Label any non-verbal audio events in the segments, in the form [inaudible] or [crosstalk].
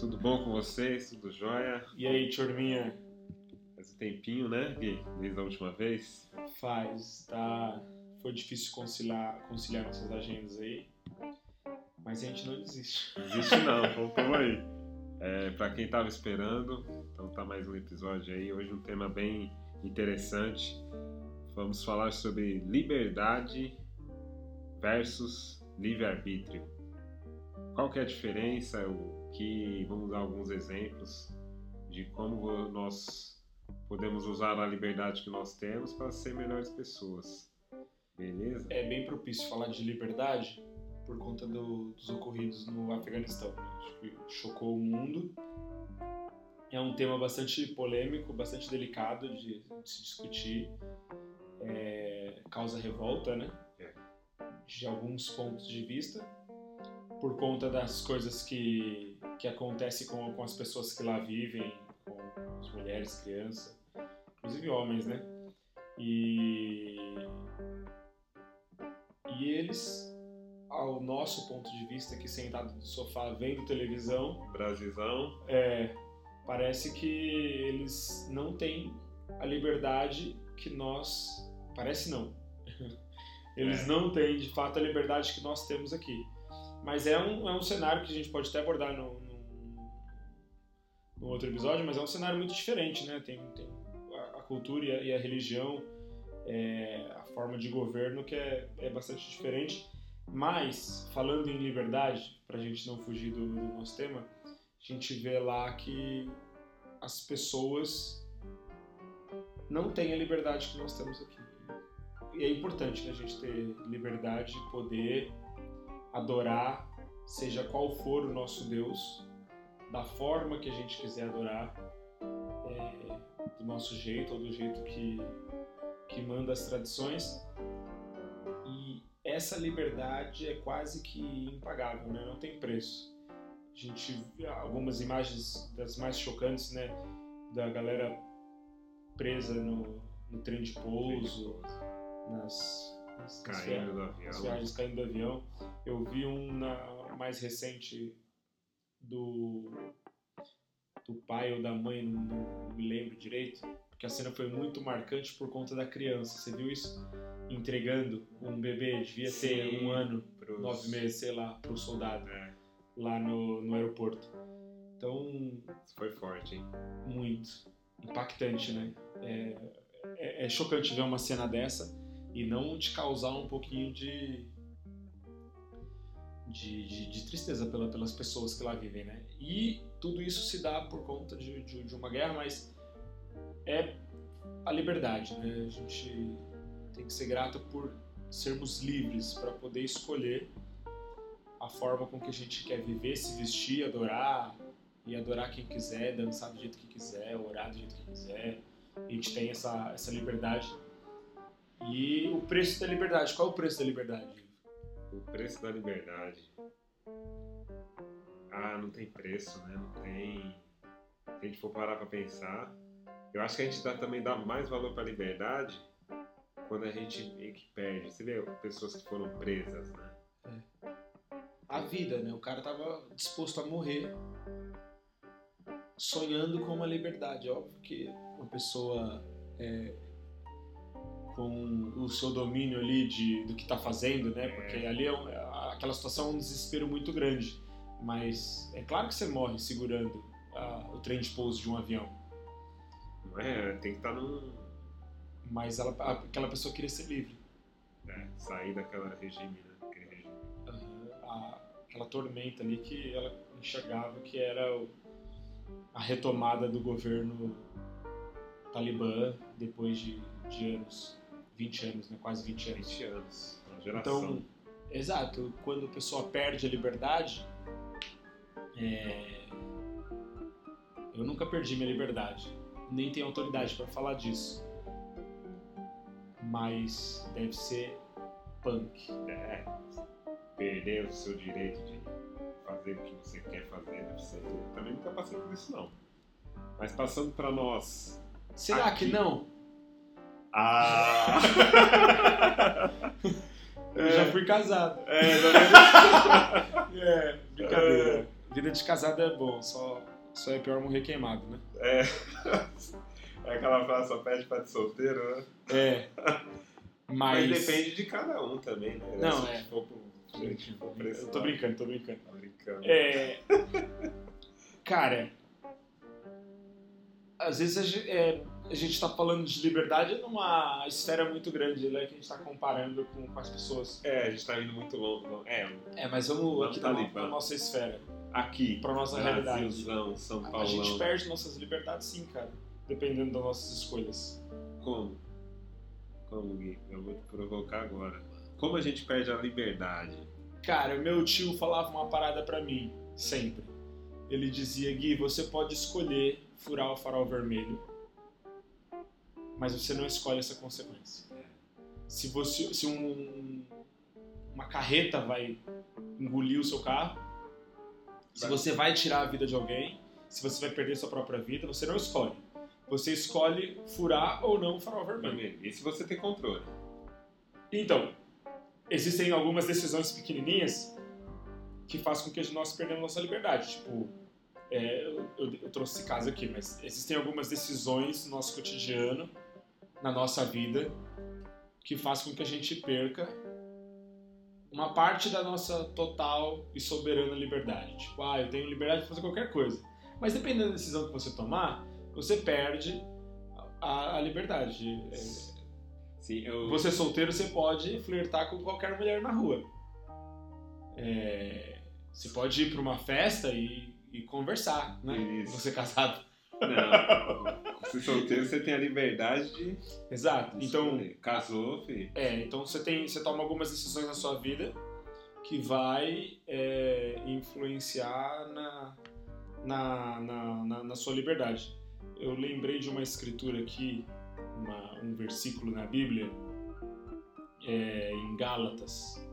Tudo bom com vocês? Tudo jóia? E aí, turminha? Faz um tempinho, né, Gui? Desde a última vez. Faz, tá? Foi difícil conciliar, conciliar nossas agendas aí, mas a gente não desiste. Desiste não, [laughs] vamos aí. É, para quem tava esperando, então tá mais um episódio aí. Hoje um tema bem interessante. Vamos falar sobre liberdade versus livre-arbítrio. Qual que é a diferença? O que vamos dar alguns exemplos de como nós podemos usar a liberdade que nós temos para ser melhores pessoas. Beleza? É bem propício falar de liberdade por conta do, dos ocorridos no Afeganistão. Acho que chocou o mundo. É um tema bastante polêmico, bastante delicado de, de se discutir. É, causa revolta, né? É. De alguns pontos de vista, por conta das coisas que, que acontecem com, com as pessoas que lá vivem, com as mulheres, crianças, inclusive homens, né? E, e eles, ao nosso ponto de vista, aqui sentado no sofá vendo televisão, Brasilzão. é, parece que eles não têm a liberdade que nós. Parece não. [laughs] Eles É. não têm de fato a liberdade que nós temos aqui. Mas é um, é um cenário que a gente pode até abordar no, no, no outro episódio, mas é um cenário muito diferente, né? Tem, tem a, a cultura e a, e a religião, é, a forma de governo que é, é bastante diferente. Mas, falando em liberdade, para a gente não fugir do, do nosso tema, a gente vê lá que as pessoas não têm a liberdade que nós temos aqui. E é importante né, a gente ter liberdade de poder adorar, seja qual for o nosso Deus, da forma que a gente quiser adorar, é, do nosso jeito ou do jeito que, que manda as tradições. E essa liberdade é quase que impagável, né? não tem preço. A gente vê algumas imagens das mais chocantes, né? Da galera presa no, no trem de pouso, nas, nas Caindo do avião. viagens caindo do avião. Eu vi um na mais recente do, do pai ou da mãe, não, não me lembro direito, porque a cena foi muito marcante por conta da criança. Você viu isso? Entregando um bebê, devia ter Sim. um ano, Pros- nove meses, sei lá, para o soldado É, lá no, no aeroporto. Então, foi forte, hein? muito impactante, né? É, é, é chocante ver uma cena dessa e não te causar um pouquinho de de, de, de tristeza pela, pelas pessoas que lá vivem, né? E tudo isso se dá por conta de, de, de uma guerra, mas é a liberdade, né? A gente tem que ser grato por sermos livres para poder escolher a forma com que a gente quer viver, se vestir, adorar, e adorar quem quiser, dançar do jeito que quiser, orar do jeito que quiser. A gente tem essa, essa liberdade. E o preço da liberdade, qual é o preço da liberdade? O preço da liberdade. Ah, não tem preço, né? Não tem. Se a gente for parar pra pensar, eu acho que a gente dá, também dá mais valor pra liberdade quando a gente meio que perde. Você vê pessoas que foram presas, né? A vida, né? O cara tava disposto a morrer sonhando com uma liberdade. Óbvio que uma pessoa é, com o seu domínio ali de, do que tá fazendo, né? Porque ali é um- aquela situação é um desespero muito grande. Mas é claro que você morre segurando ah, o trem de pouso de um avião. Não é? Tem que estar num. Mas ela, aquela pessoa queria ser livre. É, sair daquela regime, né? Aquele regime. A- aquela tormenta ali que ela enxergava que era o- a retomada do governo talibã depois de, de anos, 20 anos, né? quase 20 anos. 20 anos. Uma geração. Então, exato, quando a pessoa perde a liberdade, é, eu nunca perdi minha liberdade, nem tenho autoridade para falar disso, mas deve ser punk. É, perder o seu direito de fazer o que você quer fazer deve ser. Eu também nunca passei por isso, não. Mas passando pra nós. Será Aqui. que não? Ah! [laughs] Eu já fui casado. É? [laughs] É, brincadeira. Vida de casado é bom, só, só é pior morrer queimado, né? É. [laughs] É aquela frase só pede pra de solteiro, né? É. Mas, Mas depende de cada um também, né? Não, Se é. gente Eu tô brincando, tô brincando. Tá brincando. É. Cara, às vezes a gente, é, a gente tá falando de liberdade numa esfera muito grande, né? Que a gente tá comparando com, com as pessoas. É, a gente tá indo muito longe. não- É, É, mas vamos aqui pra, Talibã. pra nossa esfera, aqui, pra nossa realidade. São A Paulão. gente perde nossas liberdades sim, cara. Dependendo das nossas escolhas. Como? Como, Gui? Eu vou te provocar agora. Como a gente perde a liberdade? Cara, meu tio falava uma parada pra mim, sempre. Ele dizia, Gui, você pode escolher furar o farol vermelho, mas você não escolhe essa consequência. Se você, se um, uma carreta vai engolir o seu carro, se você vai tirar a vida de alguém, se você vai perder sua própria vida, você não escolhe. Você escolhe furar ou não o farol vermelho. E se você tem controle? Então, existem algumas decisões pequenininhas que fazem com que nós perdemos nossa liberdade. Tipo, é, eu- eu trouxe esse caso aqui, mas existem algumas decisões no nosso cotidiano, na nossa vida, que fazem com que a gente perca uma parte da nossa total e soberana liberdade. Tipo, ah, eu tenho liberdade de fazer qualquer coisa. Mas dependendo da decisão que você tomar, você perde a, a liberdade. É, Sim, eu. você solteiro, você pode flertar com qualquer mulher na rua. É, você pode ir para uma festa e, e conversar, né? Isso. Você casado. Não. Se solteiro, você tem a liberdade de. Exato. Então, escolher. Casou, filho. é, então você tem, você toma algumas decisões na sua vida que vai é, influenciar na, na, na, na, na sua liberdade. Eu lembrei de uma escritura aqui, uma- um versículo na Bíblia, é, em Gálatas,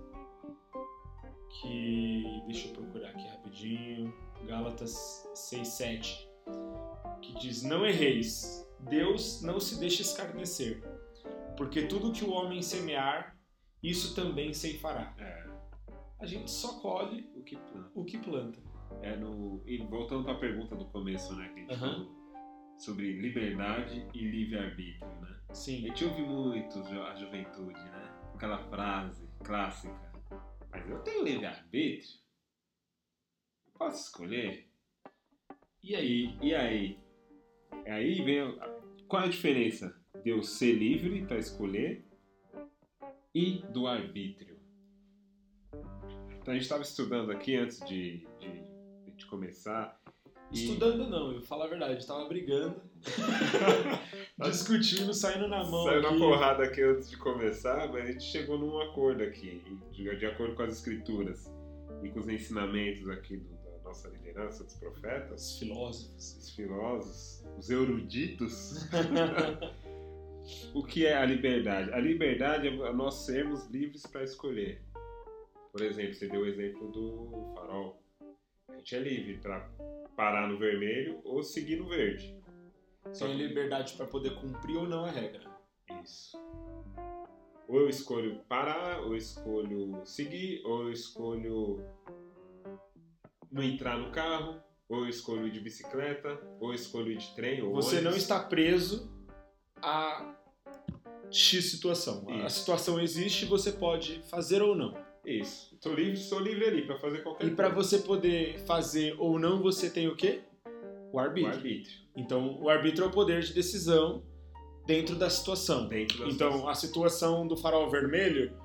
que. Deixa eu procurar aqui rapidinho. Gálatas 6,7, que diz: Não erreis, Deus não se deixa escarnecer, porque tudo que o homem semear, isso também ceifará. É. A gente só colhe O que planta? o que planta. É no. E voltando pra pergunta do começo, né? Que a gente falou sobre liberdade e livre-arbítrio, né? A Sim. gente ouve muito a juventude, né? Aquela frase clássica. Mas eu tenho livre-arbítrio? Posso escolher? E aí? E, aí? Aí vem. a- Qual é a diferença de eu ser livre para escolher e do arbítrio? Então a gente estava estudando aqui antes de, de, de começar. e- Estudando não, eu falo a verdade, tava brigando, [laughs] discutindo, saindo na mão. Saiu na porrada aqui antes de começar, mas a gente chegou num acordo aqui, de, de acordo com as escrituras e com os ensinamentos aqui do- nossa liderança, dos profetas, Os filósofos. os filósofos, os eruditos. [laughs] o que é a liberdade? A liberdade é nós sermos livres para escolher. Por exemplo, você deu o exemplo do farol. A gente é livre para parar no vermelho ou seguir no verde. Só Tem liberdade para poder cumprir ou não a regra. Isso. Ou eu escolho parar, ou eu escolho seguir, ou eu escolho não entrar no carro, ou eu escolho ir de bicicleta, ou eu escolho ir de trem, ou Você não ônibus. está preso a X situação. A Isso. situação existe e você pode fazer ou não. Isso. Tô livre, sou livre ali para fazer qualquer E para coisa. você poder fazer ou não, você tem o quê? O O arbítrio. arbítrio. Então, o arbítrio é o poder de decisão dentro da situação. Dentro da Então, situação. a situação do farol vermelho,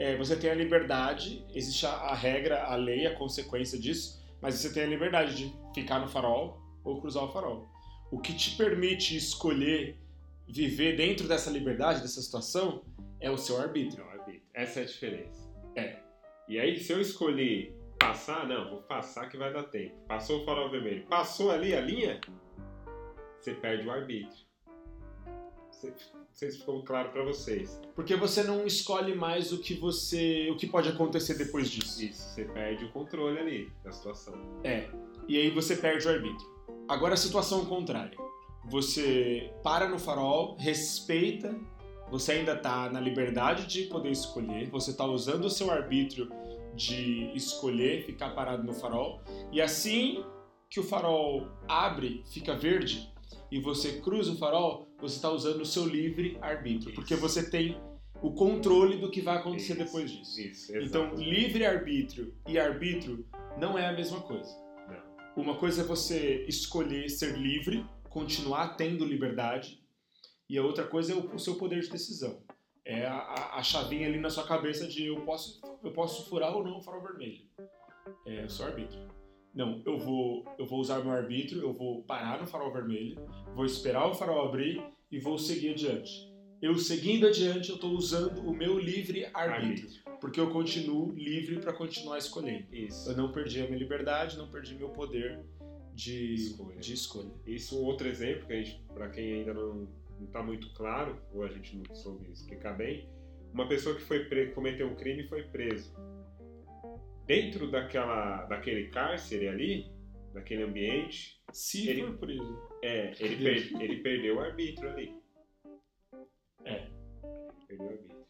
é, você tem a liberdade, existe a, a regra, a lei, a consequência disso, mas você tem a liberdade de ficar no farol ou cruzar o farol. O que te permite escolher viver dentro dessa liberdade, dessa situação, é o seu arbítrio. É. Essa é a diferença. É. E aí, se eu escolher passar, não, vou passar que vai dar tempo. Passou o farol vermelho. Passou ali a linha, você perde o arbítrio. Sei se ficou claro para vocês. Porque você não escolhe mais o que você, o que pode acontecer depois disso. Isso, você perde o controle ali da situação. É. E aí você perde o arbítrio. Agora a situação contrária. Você para no farol, respeita, você ainda tá na liberdade de poder escolher, você tá usando o seu arbítrio de escolher ficar parado no farol. E assim que o farol abre, fica verde, e você cruza o farol, você está usando o seu livre arbítrio, porque você tem o controle do que vai acontecer Isso, depois disso. Isso, Então, livre arbítrio e arbítrio não é a mesma coisa. Não. Uma coisa é você escolher ser livre, continuar tendo liberdade, e a outra coisa é o, o seu poder de decisão. É a, a- a chavinha ali na sua cabeça de eu posso, eu posso furar ou não o farol vermelho. É o seu arbítrio. Não, eu vou, eu vou usar meu arbítrio, eu vou parar no farol vermelho, vou esperar o farol abrir e vou seguir adiante. Eu seguindo adiante, eu estou usando o meu livre arbítrio, porque eu continuo livre para continuar escolhendo. Isso. Eu não perdi a minha liberdade, não perdi meu poder de Escolha. de escolha. Isso um outro exemplo que a gente, para quem ainda não está muito claro ou a gente não soube explicar bem, uma pessoa que foi pre- cometeu um crime e foi preso. Dentro daquela daquele cárcere ali, daquele ambiente, Se Ele- for preso. é, ele, per- ele perdeu o arbítrio ali. É. Perdeu o arbítrio.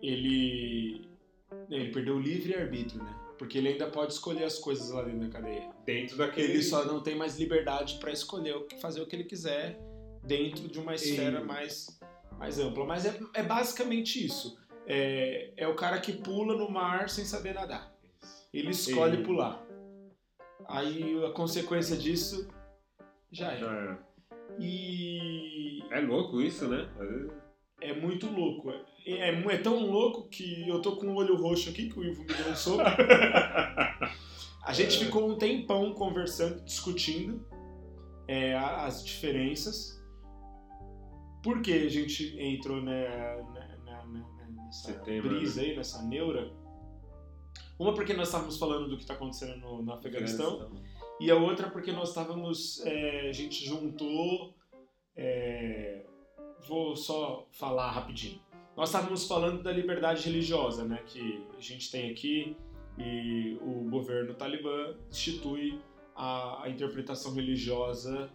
Ele ele perdeu o livre arbítrio, né? Porque ele ainda pode escolher as coisas lá dentro da cadeia. Dentro daquele Ele só não tem mais liberdade para escolher o que fazer o que ele quiser dentro de uma esfera E- mais mais ampla. Mas é, é basicamente isso. É, é o cara que pula no mar sem saber nadar. Ele escolhe E- pular. Aí a consequência disso já é. Era. E É louco isso, né? É muito louco. É, é, é tão louco que eu tô com o olho roxo aqui, que o Ivo me deu um soco. [laughs] A gente É. ficou um tempão conversando, discutindo é, as diferenças. Por que a gente entrou né, na- na- na- nessa Setembro, brisa aí, nessa neura? Uma porque nós estávamos falando do que está acontecendo no, no Afeganistão. E a outra porque nós estávamos. é, a gente juntou. é, vou só falar rapidinho. Nós estávamos falando da liberdade religiosa, né? Que a gente tem aqui e o governo talibã institui a, a interpretação religiosa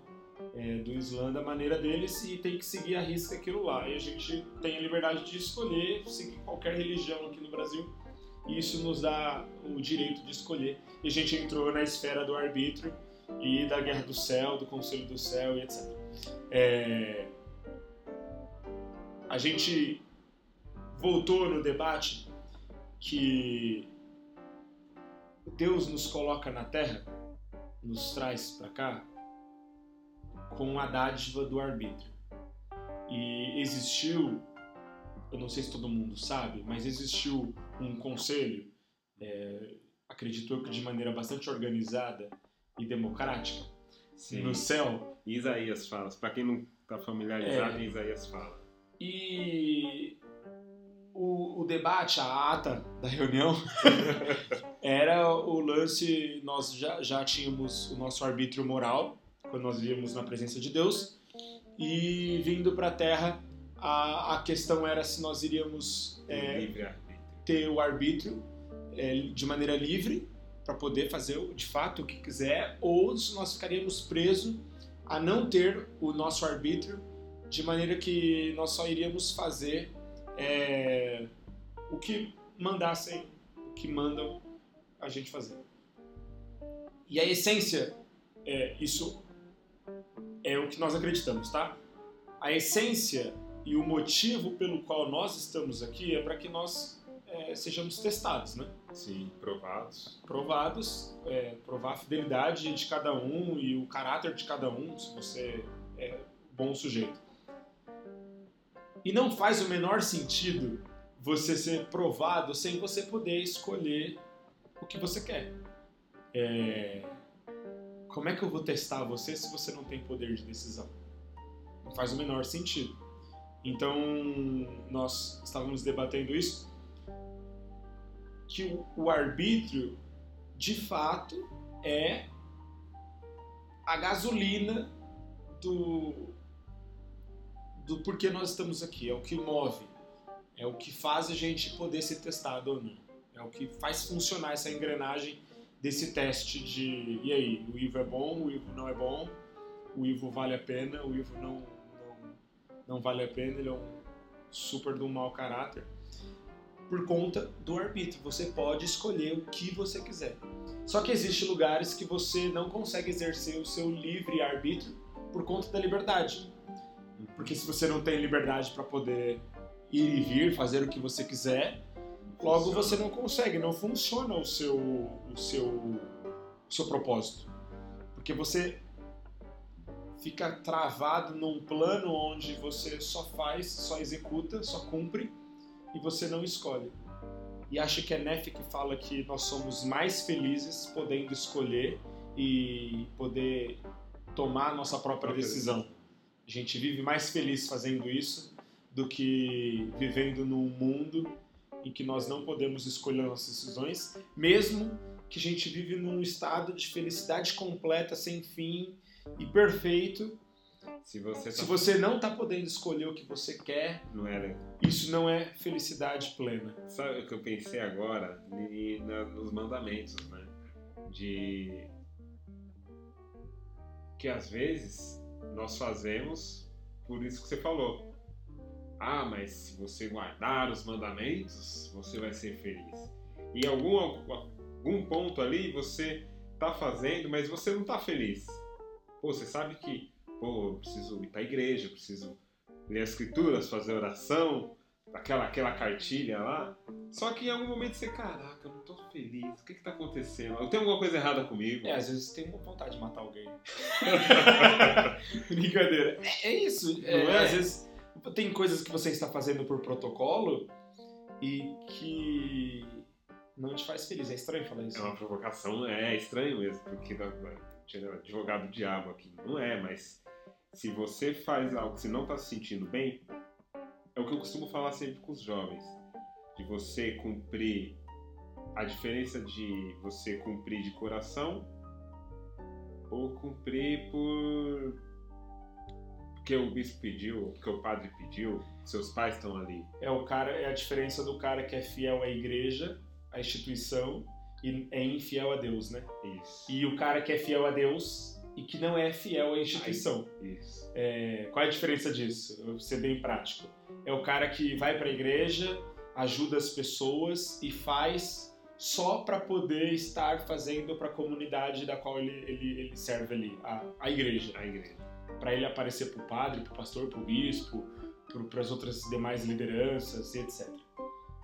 é, do Islã da maneira deles e tem que seguir a risca aquilo lá. E a gente tem a liberdade de escolher seguir qualquer religião aqui no Brasil. E isso nos dá o direito de escolher. E a gente entrou na esfera do arbítrio e da guerra do céu, do conselho do céu e etc. É, A gente voltou no debate que Deus nos coloca na Terra, nos traz para cá, com a dádiva do arbítrio. E existiu, eu não sei se todo mundo sabe, mas existiu um conselho, é, acredito eu que de maneira bastante organizada e democrática, Sim. no céu, Isaías fala. Pra quem não tá familiarizado, É. Isaías fala. E o, o debate, a ata da reunião, [laughs] era o lance. Nós já, já tínhamos o nosso arbítrio moral, quando nós víamos na presença de Deus, e vindo para a Terra, a, a questão era se nós iríamos é, Livre. Ter o arbítrio é, de maneira livre, para poder fazer de fato o que quiser, ou nós ficaríamos presos a não ter o nosso arbítrio, de maneira que nós só iríamos fazer é, o que mandassem, o que mandam a gente fazer. E a essência, é, isso é o que nós acreditamos, tá? A essência e o motivo pelo qual nós estamos aqui é para que nós é, sejamos testados, né? Sim, provados. Provados, é, provar a fidelidade de cada um e o caráter de cada um, se você é bom sujeito. E não faz o menor sentido você ser provado sem você poder escolher o que você quer. É, Como é que eu vou testar você se você não tem poder de decisão? Não faz o menor sentido. Então, nós estávamos debatendo isso, que o, o arbítrio, de fato, é a gasolina do, do porquê nós estamos aqui, é o que move, é o que faz a gente poder ser testado ou não, é o que faz funcionar essa engrenagem desse teste de e aí, o Ivo é bom, o Ivo não é bom, o Ivo vale a pena, o Ivo não, não, não vale a pena, ele é um super de um mau caráter. Por conta do arbítrio. Você pode escolher o que você quiser. Só que existem lugares que você não consegue exercer o seu livre arbítrio por conta da liberdade. Porque se você não tem liberdade para poder ir e vir, fazer o que você quiser, logo você não consegue, não funciona o seu, o seu, o seu propósito. Porque você fica travado num plano onde você só faz, só executa, só cumpre e você não escolhe. E acho que é Neff que fala que nós somos mais felizes podendo escolher e poder tomar a nossa própria decisão. A gente vive mais feliz fazendo isso do que vivendo num mundo em que nós não podemos escolher nossas decisões, mesmo que a gente vive num estado de felicidade completa, sem fim e perfeito, se você, tá... Se você não está podendo escolher o que você quer, não é, né? isso não é felicidade plena. Sabe o que eu pensei agora? nos mandamentos, né? De que às vezes nós fazemos por isso que você falou. Ah, mas se você guardar os mandamentos, você vai ser feliz. E em algum, algum ponto ali você está fazendo, mas você não está feliz. Pô, você sabe que pô, eu preciso ir para a igreja, eu preciso ler as escrituras, fazer oração, aquela, aquela cartilha lá. Só que em algum momento você, caraca, eu não tô feliz, o que que tá acontecendo? Eu tenho alguma coisa errada comigo? É, às vezes tem uma vontade de matar alguém. [laughs] Brincadeira. É, é isso. É, é? Às vezes tem coisas que você está fazendo por protocolo e que não te faz feliz. É estranho falar isso. É uma provocação, é, estranho mesmo, porque advogado diabo aqui. Não é, mas se você faz algo que você não está se sentindo bem, é o que eu costumo falar sempre com os jovens. De você cumprir a diferença de você cumprir de coração ou cumprir por porque o bispo pediu, porque o padre pediu, seus pais estão ali. É o cara, é a diferença do cara que é fiel à igreja, à instituição e é infiel a Deus, né? Isso. E o cara que é fiel a Deus e que não é fiel à instituição. É, qual é a diferença disso? Eu vou ser bem prático. É o cara que vai para a igreja, ajuda as pessoas e faz só para poder estar fazendo para a comunidade da qual ele, ele, ele serve ali, a, a igreja. A igreja. Para ele aparecer para o padre, para o pastor, para o bispo, para as outras demais lideranças e etc.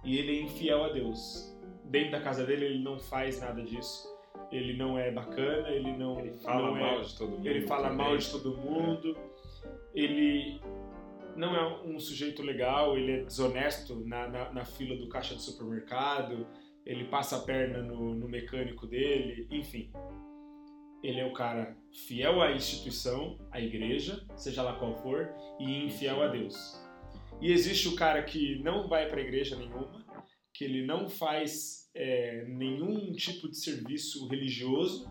E ele é infiel a Deus. Dentro da casa dele ele não faz nada disso ele não é bacana, ele não. Ele fala não é mal é, de todo mundo. Ele fala também. mal de todo mundo. É. Ele não é um sujeito legal, ele é desonesto na, na, na, fila do caixa do supermercado, ele passa a perna no, no mecânico dele, enfim. Ele é o cara fiel à instituição, à igreja, seja lá qual for, e infiel a Deus. E existe o cara que não vai para igreja nenhuma, que ele não faz é, nenhum tipo de serviço religioso,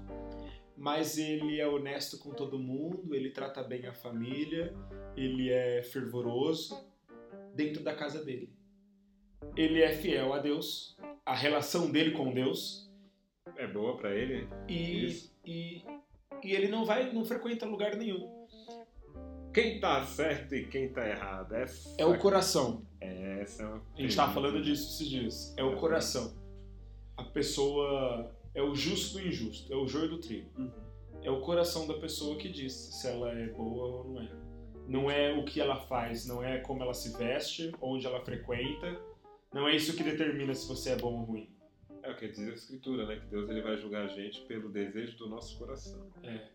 mas ele é honesto com todo mundo, ele trata bem a família, ele é fervoroso dentro da casa dele. Ele é fiel a Deus, a relação dele com Deus é boa para ele. E, e, e ele não vai, não frequenta lugar nenhum. Quem tá certo e quem tá errado? Essa... É o coração. Essa é uma... A gente tava falando disso esses dias. É o coração a pessoa é o justo do injusto, é o joio do trigo. Uhum. É o coração da pessoa que diz se ela é boa ou não é. Não é o que ela faz, não é como ela se veste, onde ela frequenta. Não é isso que determina se você é bom ou ruim. É o que diz a Escritura, né? Que Deus ele vai julgar a gente pelo desejo do nosso coração. É.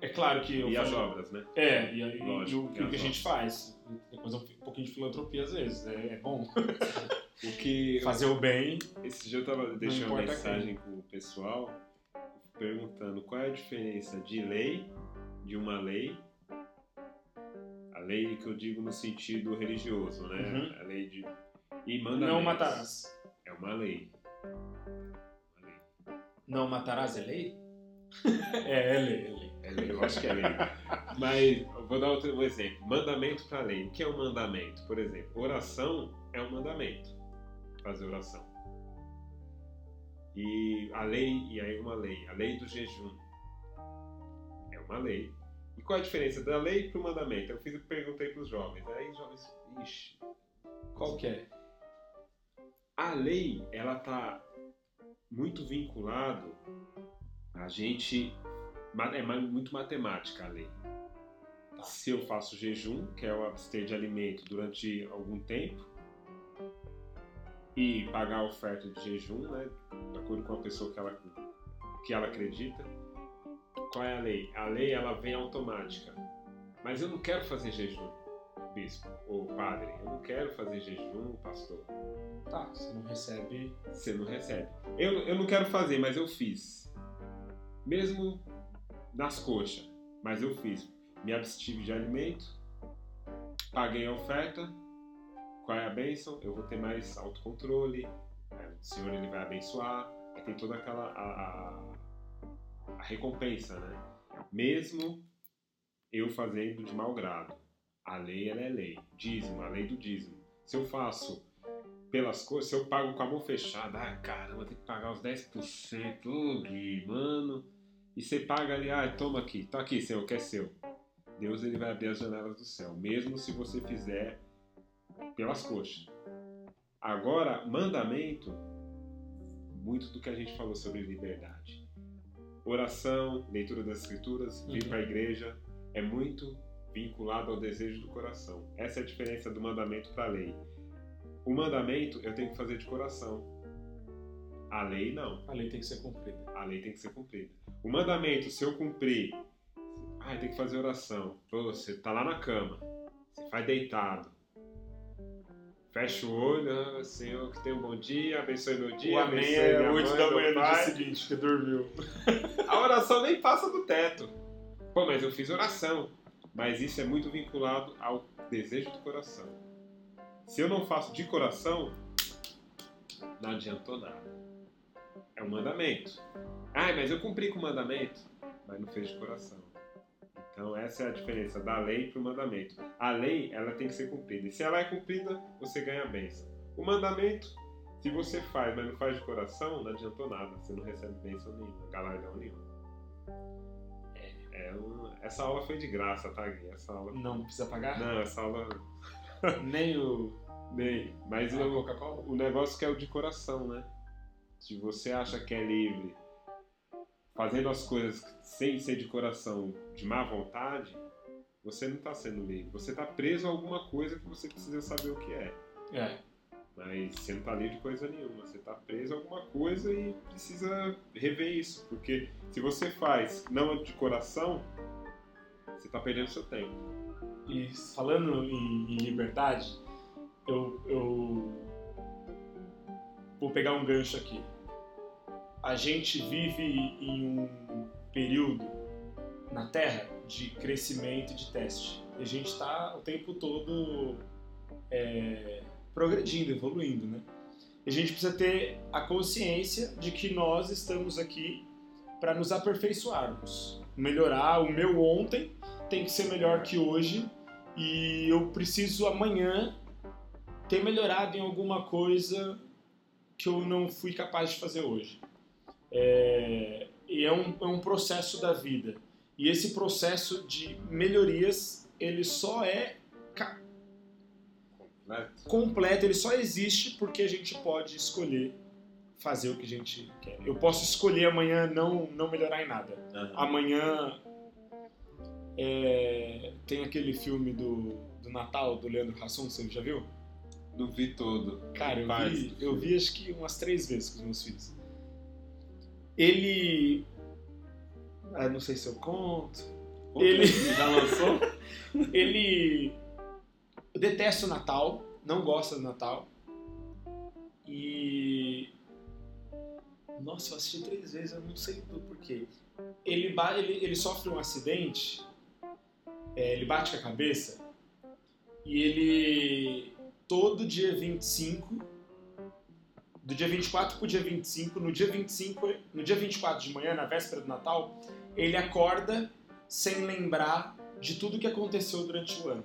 É claro que. e as obras, né? É, e, e, Lógico, e o que, que a gente faz. Depois um pouquinho de filantropia às vezes, é, é bom. [laughs] O que fazer o bem. Esse dia eu tava deixando uma mensagem com o pessoal perguntando qual é a diferença de lei, de uma lei, a lei que eu digo no sentido religioso, né? Uhum. A lei de e mandamentos. Não matarás. É uma lei. uma lei. Não matarás é lei? [laughs] é, é lei, é lei. É lei, eu acho que é lei. Mas eu vou dar outro um exemplo. Mandamento para lei. O que é um mandamento? Por exemplo, oração é um mandamento fazer oração. E a lei, e aí uma lei, a lei do jejum é uma lei. E qual a diferença da lei para o mandamento? Eu fiz, perguntei para os jovens. Aí os jovens, ixi. Qual que é? a lei, ela tá muito vinculado a gente é muito matemática a lei. Tá. Se eu faço jejum, que é o abster de alimento durante algum tempo, e pagar a oferta de jejum, né, de acordo com a pessoa que ela, que ela acredita, qual é a lei? A lei ela vem automática. Mas eu não quero fazer jejum, bispo ou padre. Eu não quero fazer jejum, pastor. Tá, você não recebe. Você não recebe. Eu, eu não quero fazer, mas eu fiz. Mesmo nas coxas, mas eu fiz. Me abstive de alimento, paguei a oferta. Qual é a bênção? Eu vou ter mais autocontrole. O Senhor ele vai abençoar. Aí tem toda aquela a, a, a recompensa, né? Mesmo eu fazendo de mau grado. A lei ela é lei. Dízimo, a lei do dízimo. Se eu faço pelas coisas, se eu pago com a mão fechada, ah, caramba, tem que pagar os 10%, ô Gui, mano. E você paga ali, ah, toma aqui, tá aqui, Senhor, que é seu. Deus ele vai abrir as janelas do céu, mesmo se você fizer pelas coxas. Agora, mandamento, muito do que a gente falou sobre liberdade. Oração, leitura das escrituras, vir uhum. para a igreja, é muito vinculado ao desejo do coração. Essa é a diferença do mandamento para a lei. O mandamento eu tenho que fazer de coração. A lei não. A lei tem que ser cumprida. A lei tem que ser cumprida. O mandamento, se eu cumprir, ah, tem que fazer oração. Pô, você tá lá na cama, você faz deitado. Fecha o olho, Senhor, que tenha um bom dia, abençoe meu dia. O amém é 8 da manhã no dia seguinte, que dormiu. [laughs] A oração nem passa do teto. Pô, mas eu fiz oração. Mas isso é muito vinculado ao desejo do coração. Se eu não faço de coração, não adiantou nada. É um mandamento. Ah, mas eu cumpri com o mandamento, mas não fez de coração. Então essa é a diferença da lei para o mandamento. A lei ela tem que ser cumprida. E se ela é cumprida, você ganha a bênção. O mandamento, se você faz, mas não faz de coração, não adiantou nada. Você não recebe bênção nenhuma, galardão nenhum. É, um... Essa aula foi de graça, tá, Gui? Essa aula... Não precisa pagar? Não, essa aula... [laughs] Nem o... Nem. Mas o, o negócio que é o de coração, né? Se você acha que é livre, fazendo as coisas sem ser de coração, de má vontade, você não está sendo livre. Você está preso a alguma coisa que você precisa saber o que é. É. Mas você não está livre de coisa nenhuma. Você está preso a alguma coisa e precisa rever isso. Porque se você faz não de coração, você está perdendo seu tempo. E falando em, em liberdade, eu, eu vou pegar um gancho aqui a gente vive em um período na Terra de crescimento e de teste. E a gente está o tempo todo é, progredindo, evoluindo, né? E a gente precisa ter a consciência de que nós estamos aqui para nos aperfeiçoarmos, melhorar. O meu ontem tem que ser melhor que hoje e eu preciso amanhã ter melhorado em alguma coisa que eu não fui capaz de fazer hoje. É, e é um, é um processo da vida. E esse processo de melhorias, ele só é completo. completo, ele só existe porque a gente pode escolher fazer o que a gente quer. Eu posso escolher amanhã não, não melhorar em nada. Uhum. Amanhã é, tem aquele filme do, do Natal do Leandro Hassum, você já viu? Não vi todo. Cara, eu vi, eu vi acho que umas três vezes com os meus filhos. Ele. Ah, não sei se eu conto. ele já lançou? [laughs] ele detesta o Natal, não gosta do Natal. E. Nossa, eu assisti três vezes, eu não sei do porquê. Ele, ele, ele sofre um acidente, é, ele bate com a cabeça, e ele. Todo dia 25 do dia 24 para o dia 25, no dia 25, no dia 24 de manhã, na véspera do Natal, ele acorda sem lembrar de tudo que aconteceu durante o ano.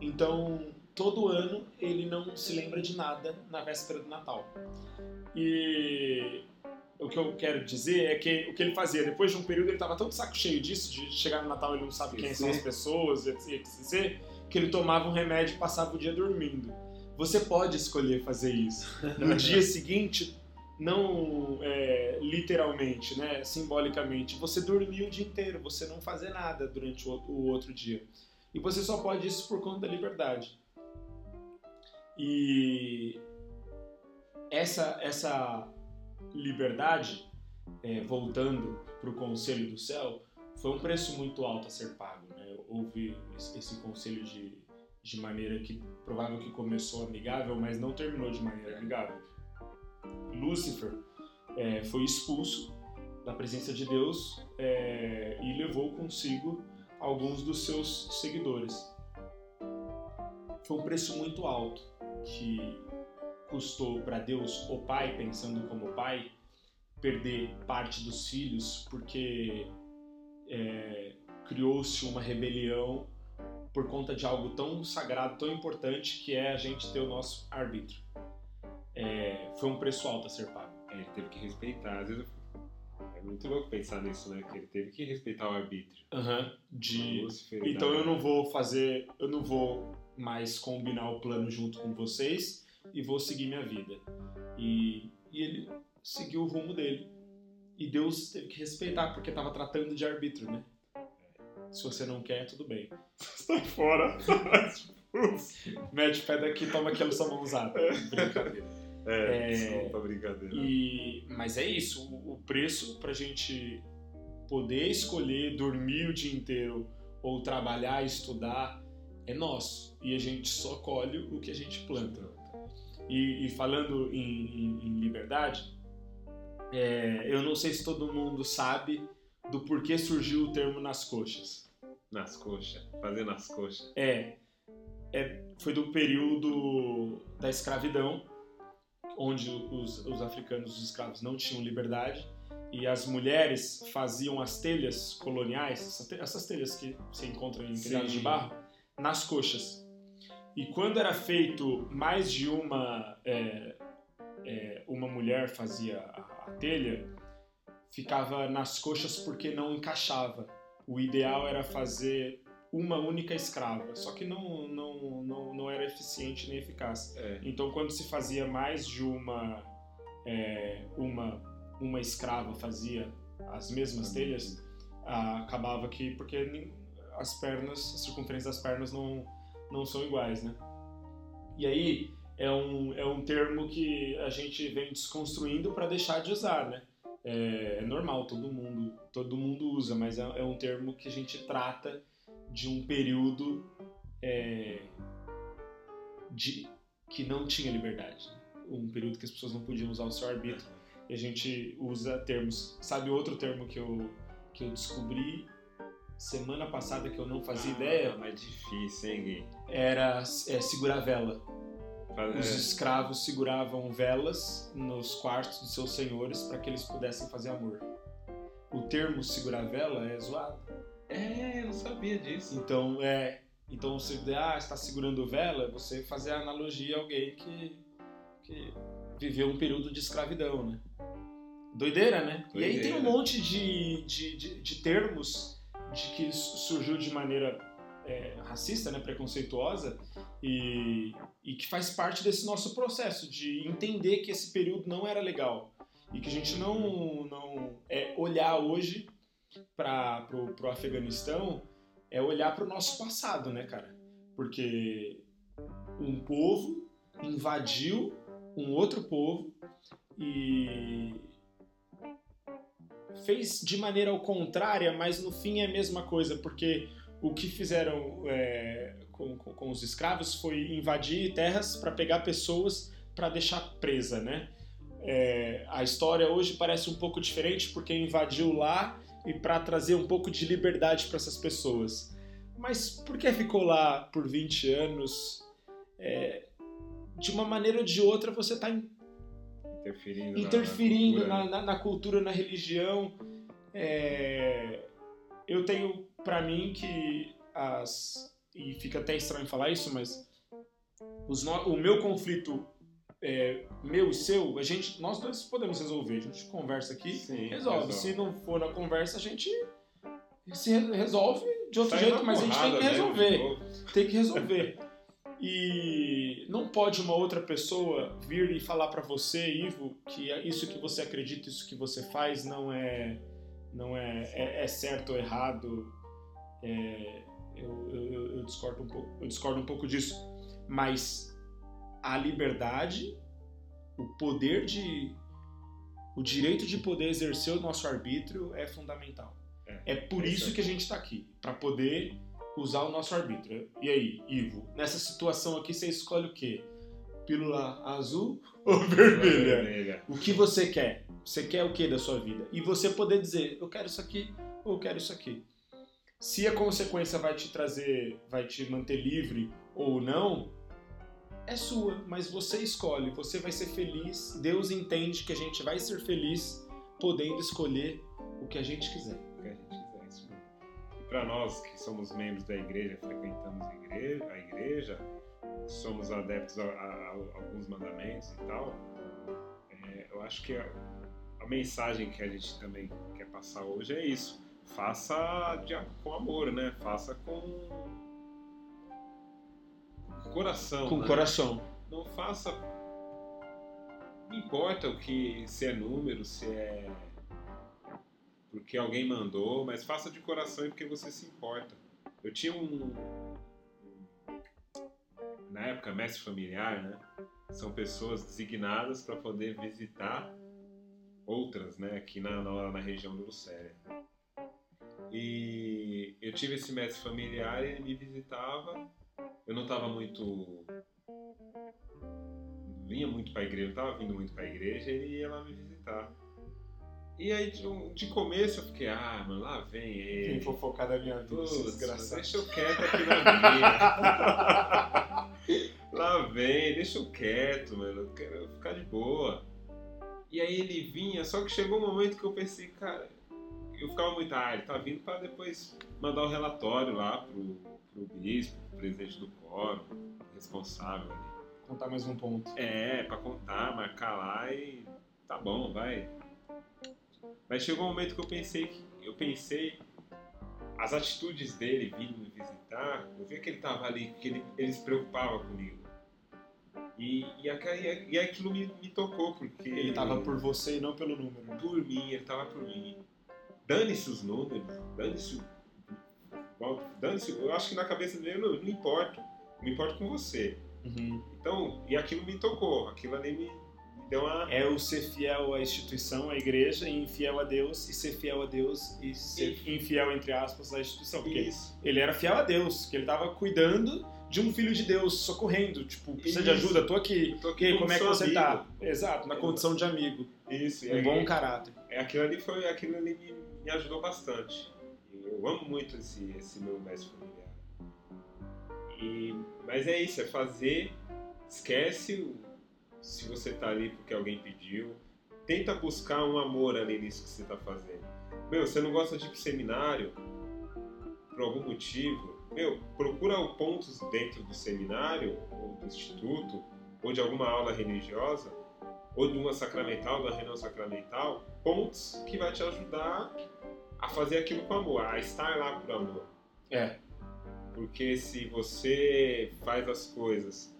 Então, todo ano ele não se lembra de nada na véspera do Natal. E o que eu quero dizer é que o que ele fazia, depois de um período ele estava tão de saco cheio disso, de chegar no Natal ele não sabe quem são as pessoas, etc, que ele tomava um remédio e passava o dia dormindo. Você pode escolher fazer isso. [laughs] No dia seguinte, não é, literalmente, né, simbolicamente, você dormir o dia inteiro, você não fazer nada durante o, o outro dia. E você só pode isso por conta da liberdade. E essa, essa liberdade, é, voltando para o conselho do céu, foi um preço muito alto a ser pago. Né? Houve esse conselho de, de maneira que provável que começou amigável, mas não terminou de maneira amigável. Lúcifer é, foi expulso da presença de Deus é, e levou consigo alguns dos seus seguidores. Foi um preço muito alto que custou para Deus, o Pai, pensando como Pai, perder parte dos filhos porque é, criou-se uma rebelião por conta de algo tão sagrado, tão importante que é a gente ter o nosso arbítrio. É, foi um preço alto a ser pago. É, ele teve que respeitar. Às vezes é muito louco pensar nisso, né? Que ele teve que respeitar o arbítrio. Uhum, de... Então eu não vou fazer, eu não vou mais combinar o plano junto com vocês e vou seguir minha vida. E, e ele seguiu o rumo dele. E Deus teve que respeitar, porque estava tratando de arbítrio, né? Se você não quer, tudo bem. [laughs] Sai fora. [laughs] Mete pé daqui, toma aquela sua mãozada. Brincadeira. É, é só brincadeira. E, mas é isso, o, o preço pra gente poder escolher dormir o dia inteiro ou trabalhar, estudar, é nosso. E a gente só colhe o que a gente planta. E, e falando em, em, em liberdade, é, eu não sei se todo mundo sabe do porquê surgiu o termo nas coxas. Nas coxas, fazer nas coxas. É, é foi do período da escravidão, onde os, os africanos, os escravos, não tinham liberdade e as mulheres faziam as telhas coloniais, essas telhas que se encontram em telhados de barro, nas coxas. E quando era feito mais de uma é, é, uma mulher fazia a, a, telha, ficava nas coxas porque não encaixava. O ideal era fazer uma única escrava, só que não, não, não, não era eficiente nem eficaz. É. Então, quando se fazia mais de uma, é, uma, uma escrava fazia as mesmas telhas, acabava que porque as pernas, a circunferência das pernas não, não são iguais, né? E aí é um, é um termo que a gente vem desconstruindo para deixar de usar, né? É, é, normal, todo mundo, todo mundo usa, mas é, é, um termo que a gente trata de um período é, de, que não tinha liberdade. Né? Um período que as pessoas não podiam usar o seu arbítrio. E a gente usa termos. Sabe outro termo que eu, que eu descobri semana passada que eu não fazia ah, ideia. Mas difícil, hein, Gui? Era é, segurar vela. Os é. escravos seguravam velas nos quartos dos seus senhores para que eles pudessem fazer amor. O termo segurar vela é zoado. É, eu não sabia disso. Então, é. Então, você ah, está segurando vela, você fazer a analogia a alguém que, que viveu um período de escravidão, né? Doideira, né? Doideira. E aí tem um monte de, de, de, de termos de que surgiu de maneira é, racista, né, preconceituosa, e, e que faz parte desse nosso processo de entender que esse período não era legal e que a gente não, não é olhar hoje para o Afeganistão é olhar para o nosso passado, né, cara? Porque um povo invadiu um outro povo e fez de maneira ao contrária, mas no fim é a mesma coisa, porque o que fizeram é, com, com, com, os escravos foi invadir terras para pegar pessoas para deixar presa, né? É, a história hoje parece um pouco diferente porque invadiu lá e para trazer um pouco de liberdade para essas pessoas. Mas por que ficou lá por 20 anos? É, de uma maneira ou de outra você está interferindo, interferindo na, na, na, cultura, na religião. É, eu tenho para mim que as e fica até estranho falar isso, mas os, o meu conflito é, meu e seu, a gente, nós dois podemos resolver. A gente conversa aqui, Sim, resolve. resolve. Se não for na conversa, a gente se resolve de outro Sai jeito, mas a gente tem que resolver. Tem que resolver. E não pode uma outra pessoa vir e falar para você, Ivo, que isso que você acredita, isso que você faz não é não é, é, é certo ou errado. É, eu, eu, eu, discordo um pouco, eu discordo um pouco disso. Mas a liberdade, o poder de o direito de poder exercer o nosso arbítrio é fundamental. É, é por isso que a gente está aqui, para poder usar o nosso arbítrio. E aí, Ivo, nessa situação aqui você escolhe o quê? Pílula azul [laughs] ou vermelha? vermelha? O que você quer? Você quer o que da sua vida? E você poder dizer, eu quero isso aqui ou eu quero isso aqui. Se a consequência vai te trazer, vai te manter livre ou não, é sua, mas você escolhe, você vai ser feliz. Deus entende que a gente vai ser feliz podendo escolher o que a gente quiser. O que a gente quiser, isso mesmo. E para nós que somos membros da igreja, frequentamos a igreja, a igreja somos adeptos a, a, a alguns mandamentos e tal, é, eu acho que a, a, mensagem que a gente também quer passar hoje é isso. Faça de, com amor, né? Faça com coração. Com né? coração. Não faça. Não importa o que se é número, se é porque alguém mandou, mas faça de coração e porque você se importa. Eu tinha um na época mestre familiar, né? São pessoas designadas para poder visitar outras, né? Aqui na, na, na região do Lucéria. E eu tive esse mestre familiar e ele me visitava eu não estava muito. vinha muito para a igreja, não estava vindo muito para a igreja, ele ia lá me visitar. E aí, de, começo, eu fiquei, ah, mano, lá vem ele. Vem fofocar da minha vida, desgraçado. Deixa eu quieto aqui na minha. [laughs] lá vem, deixa eu quieto, mano, eu quero ficar de boa. E aí ele vinha, só que chegou um momento que eu pensei, cara, eu ficava muito, ah, ele tá vindo para depois mandar o relatório lá pro, pro bispo, pro presidente do quórum, responsável ali. Contar mais um ponto. É, para contar, marcar lá e tá bom, vai. Mas chegou um momento que eu pensei que eu pensei as atitudes dele vindo me visitar, eu vi que ele tava ali, que ele, ele se preocupava comigo. E, e, e aquilo me, me tocou, porque. Ele estava por você e não pelo número. Por mim, ele estava por mim. Dane-se os números, dane-se dane-se, eu acho que na cabeça dele não, não importa, me importa com você. Uhum. Então, e aquilo me tocou, aquilo ali me, me, deu uma. É o ser fiel à instituição, à igreja, e infiel a Deus, e ser fiel a Deus e ser e... infiel, entre aspas, à instituição. Porque Isso. ele era fiel a Deus, que ele estava cuidando de um filho de Deus, socorrendo, tipo, precisa Isso. de ajuda, tô aqui. tô aqui e aí, como é que você tá? amigo. tá? Exato, na condição de amigo. Isso, um bom caráter. É, aquilo ali foi, aquilo ali me, me ajudou bastante. Eu amo muito esse, esse meu mestre familiar. E, mas é isso, é fazer, esquece se você está ali porque alguém pediu, tenta buscar um amor ali nisso que você está fazendo. Meu, você não gosta de ir pro seminário? Por algum motivo, meu, procura pontos dentro do seminário ou do instituto ou de alguma aula religiosa ou de uma sacramental, da reunião sacramental, pontos que vai te ajudar a fazer aquilo com amor, a estar lá por amor. É. Porque se você faz as coisas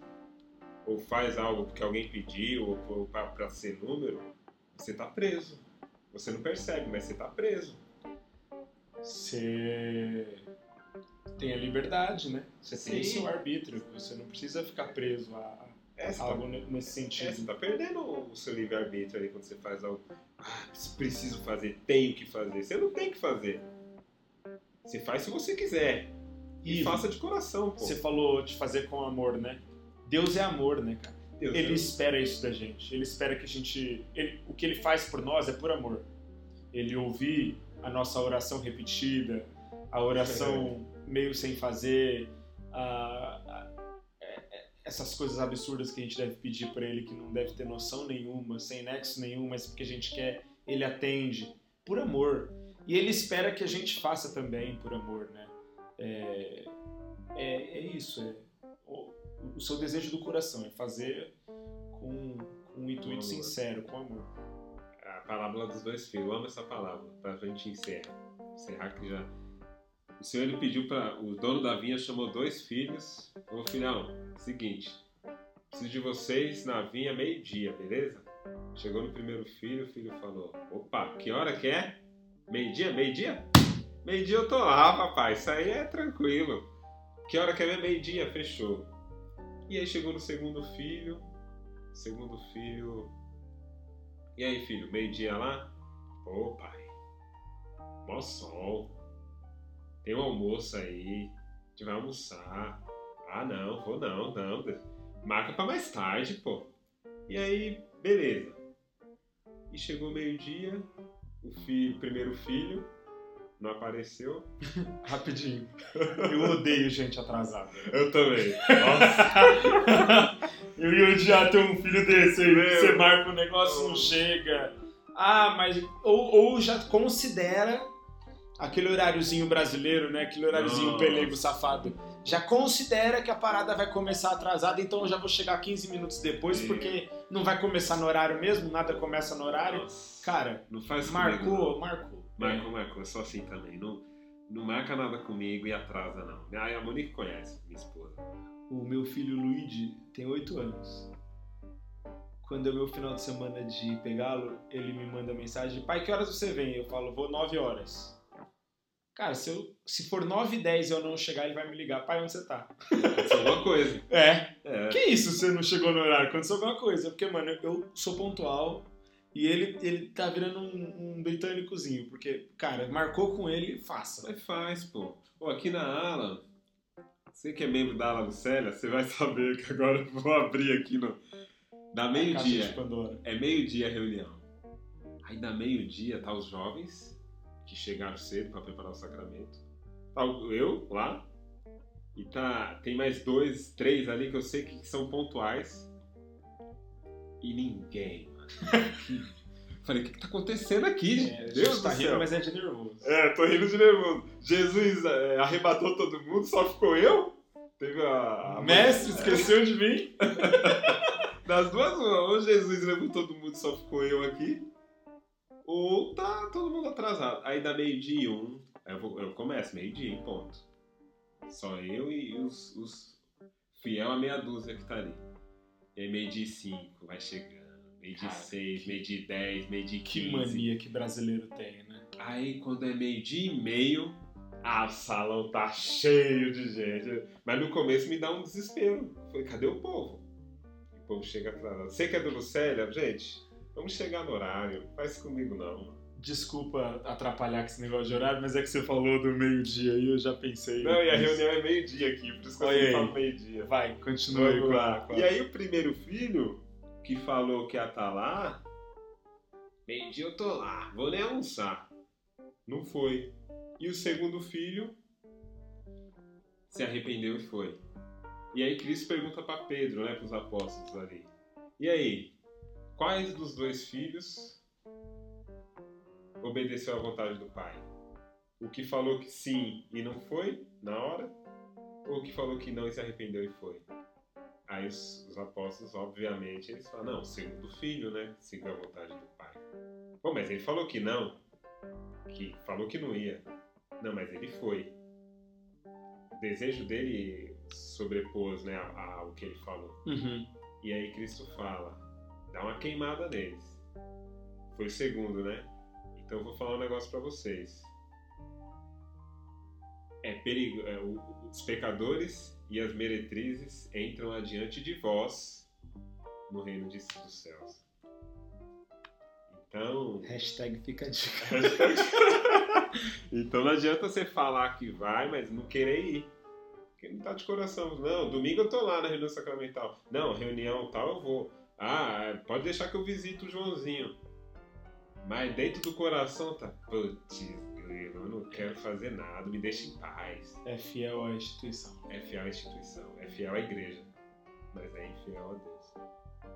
ou faz algo porque alguém pediu ou para ser número, você está preso. Você não percebe, mas você está preso. Você tem a liberdade, né? Você Sim. tem o seu arbítrio. Você não precisa ficar preso a é, algo tá, nesse sentido. É, você está perdendo o seu livre-arbítrio aí quando você faz algo ah, preciso fazer, tenho que fazer. Você não tem que fazer. Você faz se você quiser. E, e faça de coração, pô. Você falou de fazer com amor, né? Deus é amor, né, cara? Deus ele é espera isso da gente. Ele espera que a gente. Ele, o que ele faz por nós é por amor. Ele ouvir a nossa oração repetida, a oração [laughs] meio sem fazer, a, essas coisas absurdas que a gente deve pedir para ele, que não deve ter noção nenhuma, sem nexo nenhum, mas porque a gente quer, ele atende por amor. E ele espera que a gente faça também por amor, né? É, é, é isso, é o, o, seu desejo do coração, é fazer com, com um intuito sincero, com amor. A parábola dos dois filhos, eu amo essa palavra, pra gente encerrar. Encerrar que já O senhor ele pediu para o dono da vinha chamou dois filhos. Falou, filhão, seguinte, preciso de vocês na vinha meio-dia, beleza? Chegou no primeiro filho, o filho falou: opa, que hora que é? Meio-dia? Meio-dia? Meio-dia eu tô lá, papai, isso aí é tranquilo. Que hora que é meio-dia? Fechou. E aí chegou no segundo filho, segundo filho. E aí, filho, meio-dia lá? Ô, pai, mó sol. Tem um almoço aí, a gente vai almoçar. Ah, não, vou não, não. Marca pra mais tarde, pô. E aí, beleza. E chegou meio-dia, o filho, o primeiro filho não apareceu. [laughs] Rapidinho. [laughs] Eu odeio gente atrasada. Eu também. Nossa. Eu ia odiar ter um filho desse aí. Meu. Você marca o negócio não chega. Ah, mas. Ou, ou já considera aquele horáriozinho brasileiro, né? Aquele horáriozinho Nossa. pelego safado. Já considera que a parada vai começar atrasada, então eu já vou chegar 15 minutos depois, Sim. porque não vai começar no horário mesmo, nada começa no horário. Nossa. Cara, Não faz comigo, não. marcou, marcou. Marcou, marcou. Eu sou assim também. Não, não marca nada comigo e atrasa, não. Ah, a Monique conhece, minha esposa. O meu filho Luigi tem 8 anos. Quando é o meu final de semana de pegá-lo, ele me manda mensagem: Pai, que horas você vem? Eu falo: Vou 9 horas. Cara, se, eu, se for 9 e 10 e eu não chegar, ele vai me ligar: Pai, onde você tá? Aconteceu alguma coisa. [laughs] É. É. Que isso, você não chegou no horário? Aconteceu alguma coisa. Porque, mano, eu sou pontual e ele, ele tá virando um, um britânicozinho. Porque, cara, marcou com ele, faça. Mas faz, pô. Pô, aqui na ala, você que é membro da ala Lucélia, você vai [laughs] saber que agora eu vou abrir aqui no. Da A caixa meio-dia. É meio-dia a reunião. Aí da meio-dia tá os jovens que chegaram cedo para preparar o sacramento. Tá eu lá. E tá tem mais dois, três ali que eu sei que são pontuais. E ninguém, mano. [laughs] Falei, o que, que tá acontecendo aqui? É, Deus tá do rindo, céu. mas é de nervoso. É, tô rindo de nervoso. Jesus é, arrebatou todo mundo, só ficou eu? Teve a. a Mestre, esqueceu de mim? [laughs] Das duas, uma, ou Jesus levou todo mundo, só ficou eu aqui, ou tá todo mundo atrasado. Aí dá meio-dia e um, eu, vou- eu começo, meio-dia em ponto. Só eu e os, os fiel a meia dúzia que tá ali. E aí meio-dia e cinco, vai chegando. Meio-dia e seis, meio-dia e dez, meio-dia e Que quinze. mania que brasileiro tem, né? Aí quando é meio-dia e meio, ah, o salão tá cheio de gente. Mas no começo me dá um desespero. Falei, cadê o povo? O povo chega atrasado. Você que é do Lucélia, gente, vamos chegar no horário. Faz comigo não. Desculpa atrapalhar com esse negócio de horário, mas é que você falou do meio-dia aí, eu já pensei. Não, e a reunião é meio-dia aqui, por isso que eu Olha falo meio-dia. Vai, continua com a- com a- E aí o primeiro filho, que falou que ia estar lá, meio-dia eu tô lá, vou nem almoçar. Não foi. E o segundo filho se arrependeu e foi. E aí Cristo pergunta para Pedro, né, para os apóstolos ali. E aí, quais dos dois filhos obedeceu à vontade do pai? O que falou que sim e não foi na hora? Ou o que falou que não e se arrependeu e foi? Aí os, os apóstolos, obviamente, eles falam, não, o segundo filho, né? Seguiu a vontade do pai. Bom, mas ele falou que não. Que falou que não ia. Não, mas ele foi. O desejo dele sobrepôs, né, a- ao que ele falou. Uhum. E aí Cristo fala, dá uma queimada neles. Foi o segundo, né? Então eu vou falar um negócio pra vocês. É perigo, é, o- os pecadores e as meretrizes entram adiante de vós no reino de, dos céus. Então, Hashtag fica a dica. [laughs] então não adianta você falar que vai, mas não querer ir. Porque não tá de coração. Não, domingo eu tô lá na reunião sacramental. Não, reunião tal eu vou. Ah, pode deixar que eu visito o Joãozinho. Mas dentro do coração tá. Putz, eu não quero fazer nada, me deixa em paz. É fiel à instituição. É fiel à instituição, é fiel à igreja. Mas é infiel a Deus.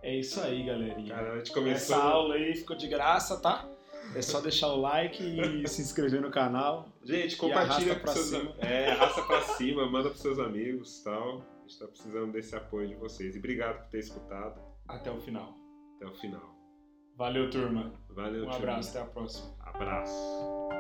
É isso aí, galerinha. Cara, a gente começou. Essa aula aí ficou de graça, tá? É só deixar o like e [laughs] se inscrever no canal. Gente, compartilha com seus cima. amigos. É, arrasta pra cima, manda pros seus amigos tal. A gente tá precisando desse apoio de vocês. E obrigado por ter escutado Até o final. até o final. Valeu, turma. Valeu, Um tio. abraço, até a próxima. Abraço.